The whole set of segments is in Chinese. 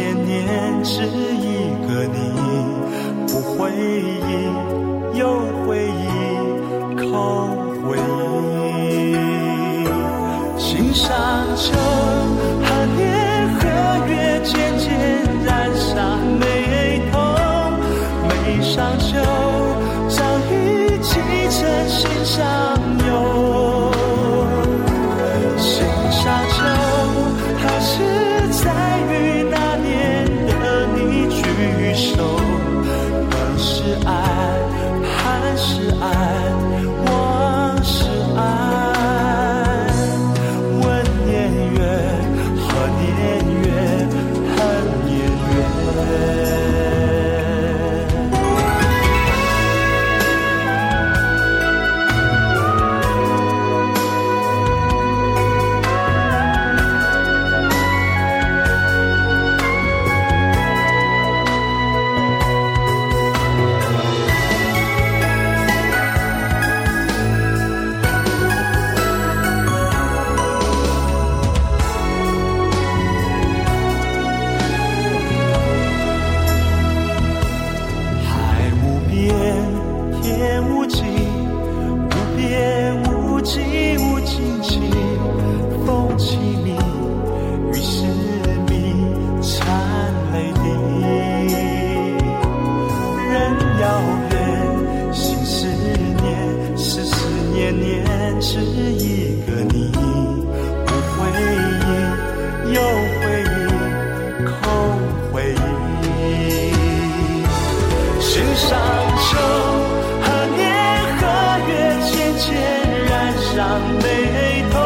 千年只一个你不回忆有回忆靠回忆。心上秋寒年和月渐渐染上眉头眉上秋早已积成心上伤悲痛。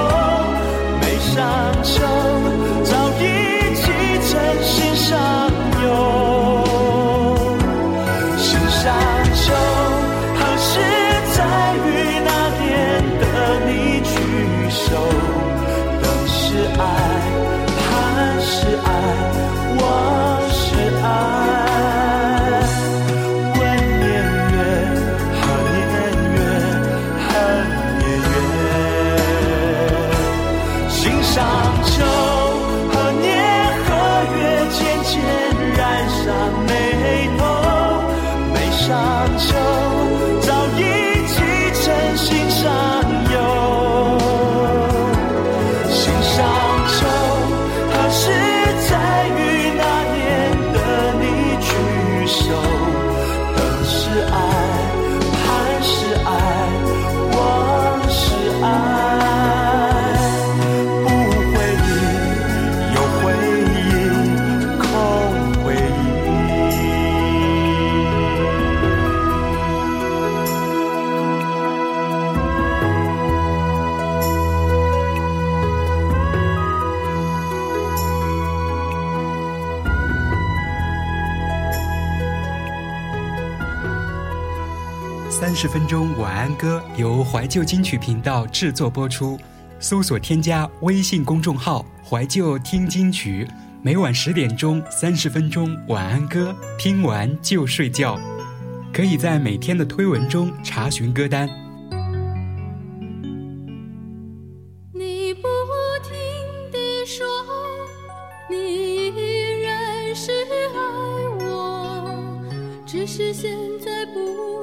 十分钟晚安歌由怀旧金曲频道制作播出。搜索添加微信公众号怀旧听金曲，每晚十点钟，三十分钟。晚安歌听完就睡觉，可以在每天的推文中查询歌单。你不停说你依然是爱我，只是现在不。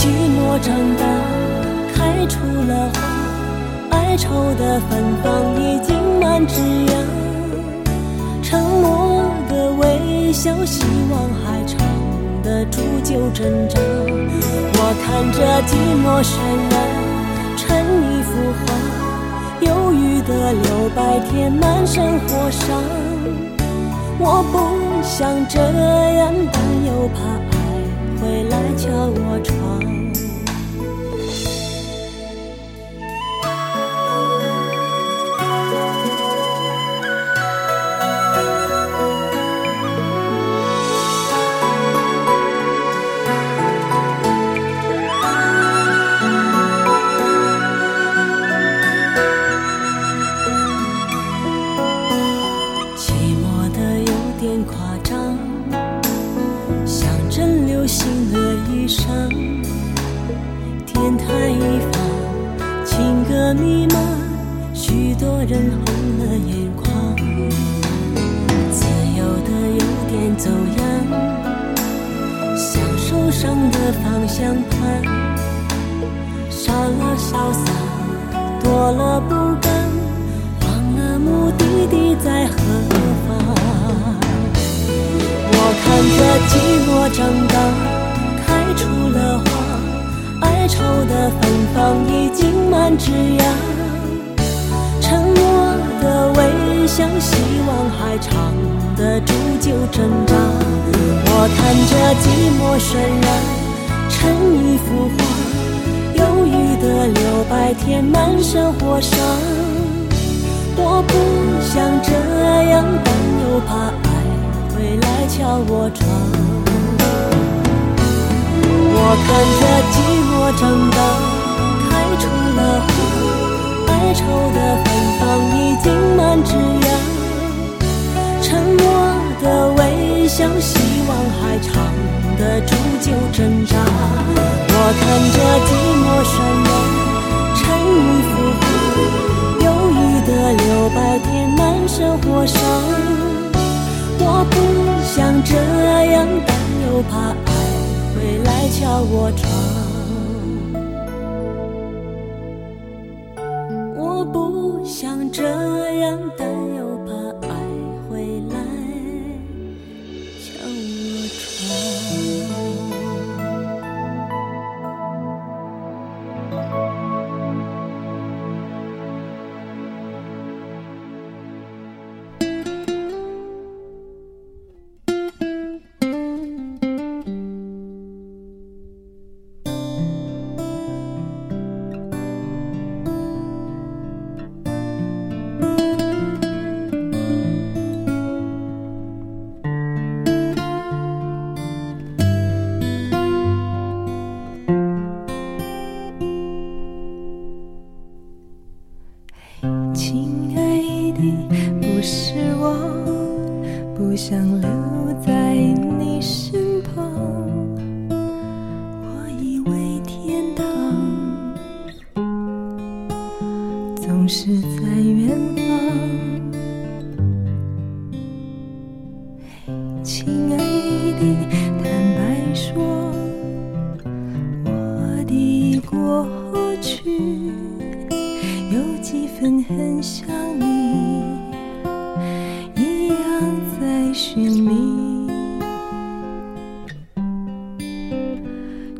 寂寞长大，开出了花，哀愁的芬芳已经满枝桠。沉默的微笑，希望还长的铸就挣扎。我看着寂寞渲染成一幅画，忧郁的留白填满生活上。我不想这样，但又怕爱会来敲我窗。心的衣裳，天台一方，情歌弥漫，许多人红了眼眶，自由的有点走样，像受伤的方向盘，少了潇洒，多了不甘，忘了目的地在何。看着寂寞长大，开出了花，哀愁的芬芳已经满枝桠。沉默的微笑，希望还藏得住就挣扎。我看着寂寞渲染成一幅画，忧郁的留白填满生活上。我不想这我窗。我看着寂寞长大，开出了花，哀愁的芬芳已经满枝桠。沉默的微笑，希望还藏得住就挣扎。我看着寂寞渲染成一幅画，忧郁的留白填满生活伤。我不想这样，但又怕爱会来敲我窗。过去。有几分很像你，一样在寻觅，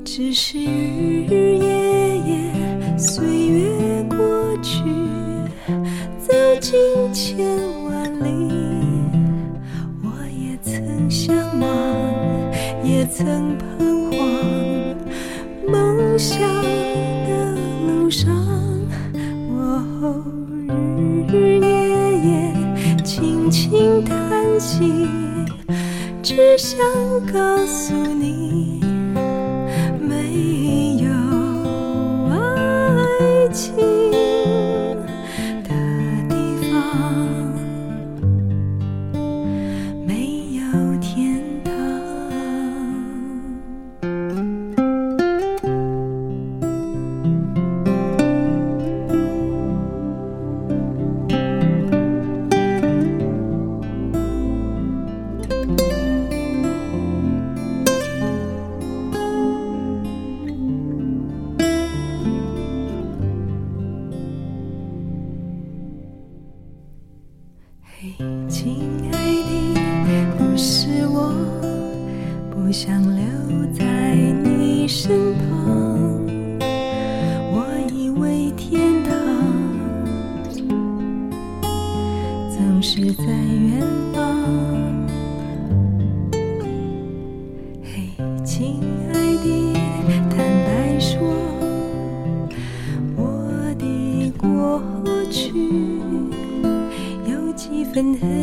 只是日日夜夜，岁月过去，走进千万里，我也曾向往，也曾彷想告诉你，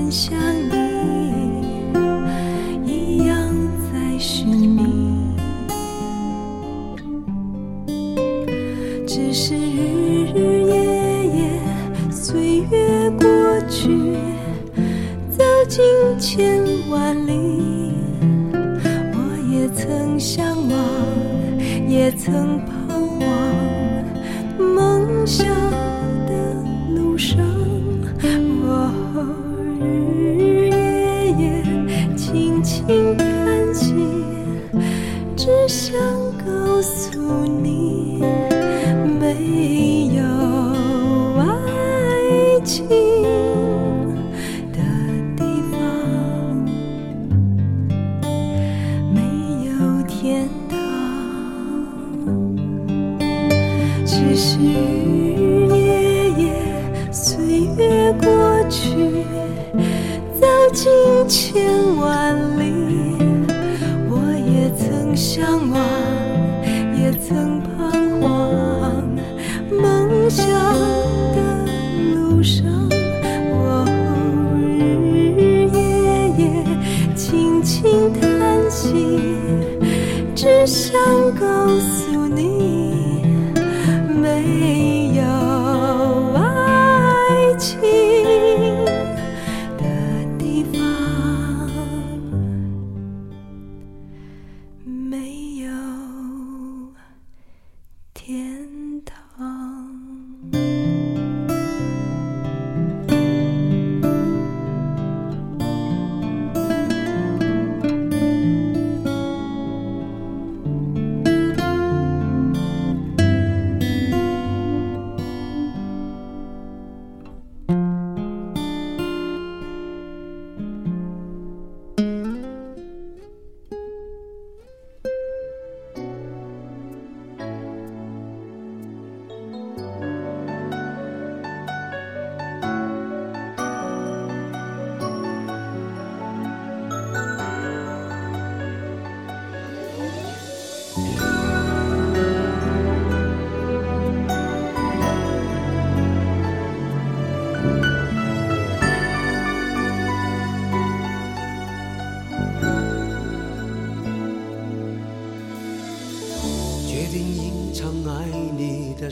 像你，一样在寻觅，只是日日夜夜，岁月过去，走进千万里，我也曾向往，也曾彷徨，梦想的。路上，诉你没有爱情的地方没有天堂只是日日夜夜岁月过去走进千万里我也曾向往。曾彷徨，梦想的路上，我日日夜夜轻轻叹息，只想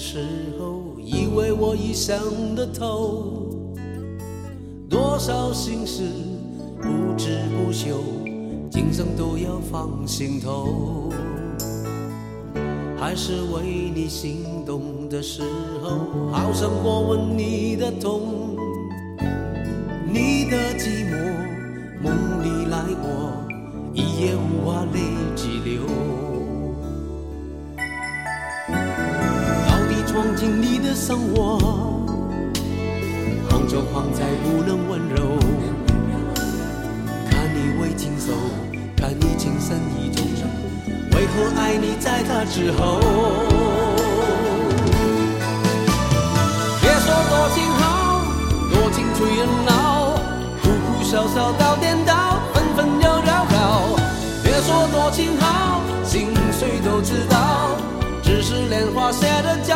时候，以为我已想得透，多少心事不知不休，今生都要放心头。还是为你心动的时候，好想过问你的痛，你的寂寞梦里来过，一夜无话泪激流。进你的生活，慌就慌在不能温柔。看你为情受，看你情深意重，为何爱你在他之后？别说多情好，多情催人老，哭哭笑笑到颠倒，分分又绕绕。别说多情好，心碎都知道。只是莲花谢的娇，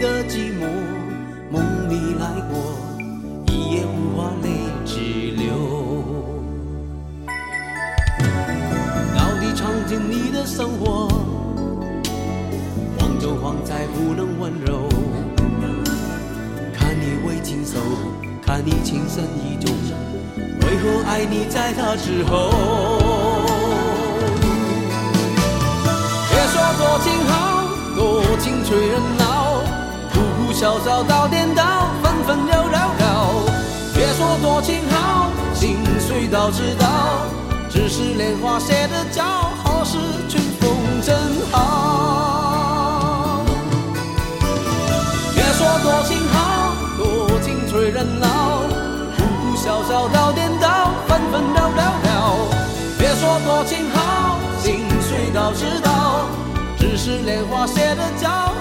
的寂寞梦里来过，一夜无话泪直流。到底闯进你的生活，慌就慌在不能温柔。看你为情受，看你情深意重，为何爱你在他之后？别说多情好，多情催人老，小小到颠倒，纷纷又扰扰。别说多情好，心碎到知道，只是莲花谢的早，好事春风正好。别说多情好，多情催人老，哭哭笑笑到颠倒，纷纷扰扰了。别说多情好，心碎到知道，只是莲花谢的早。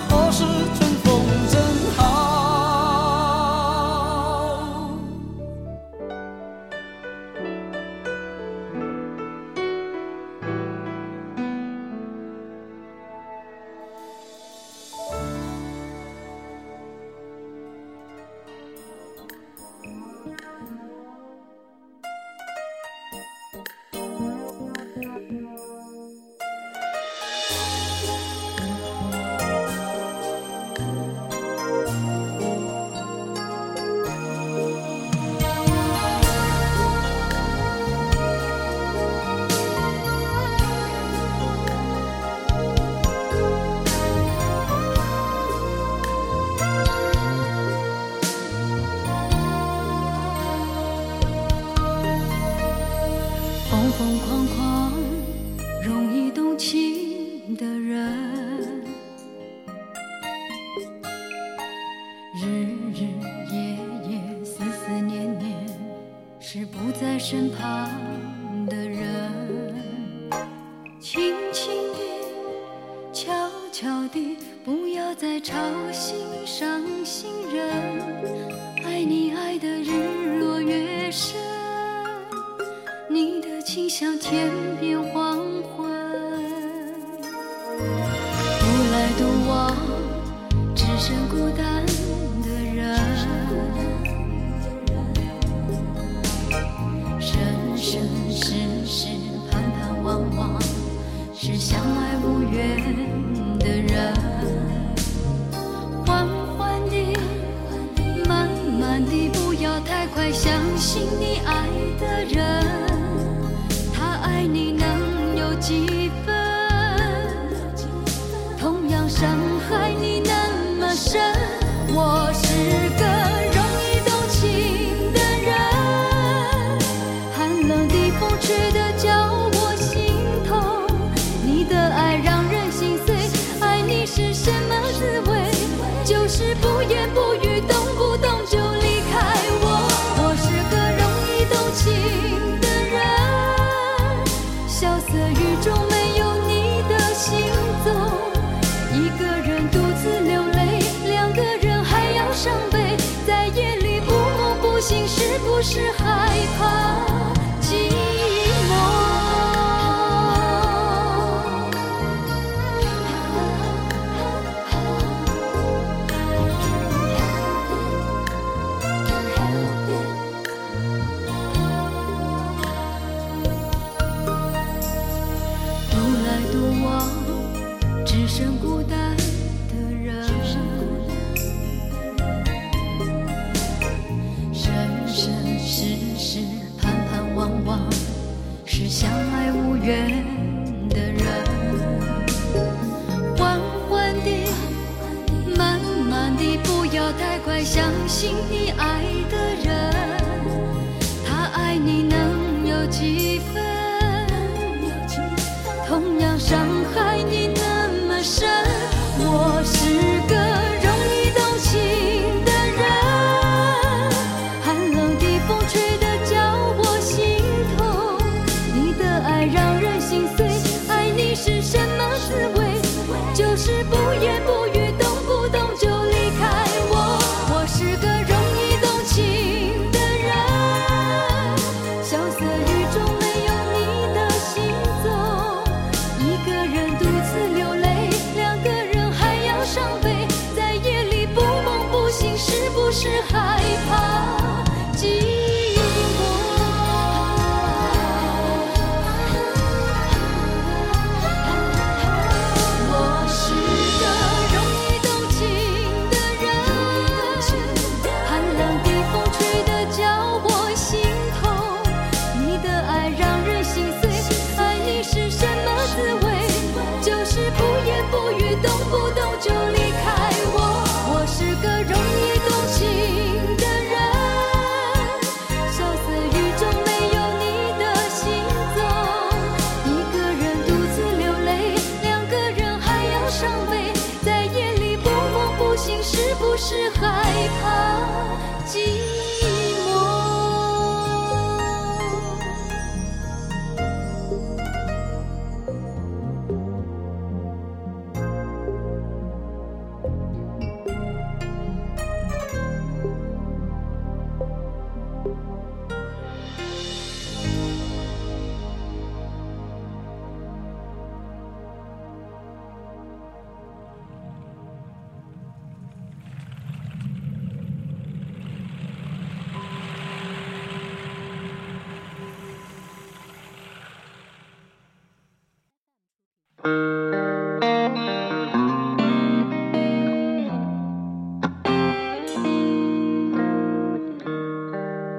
风狂狂容易动情的人。日日夜夜思思念念是不在身旁。相信你爱的人。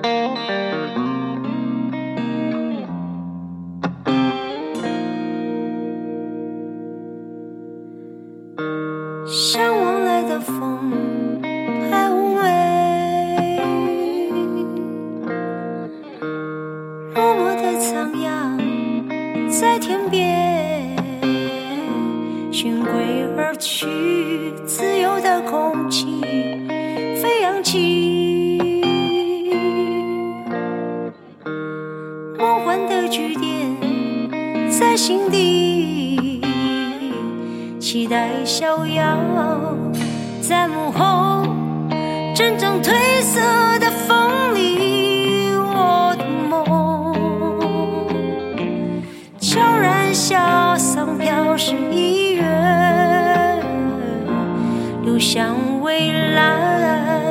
Música 向未来。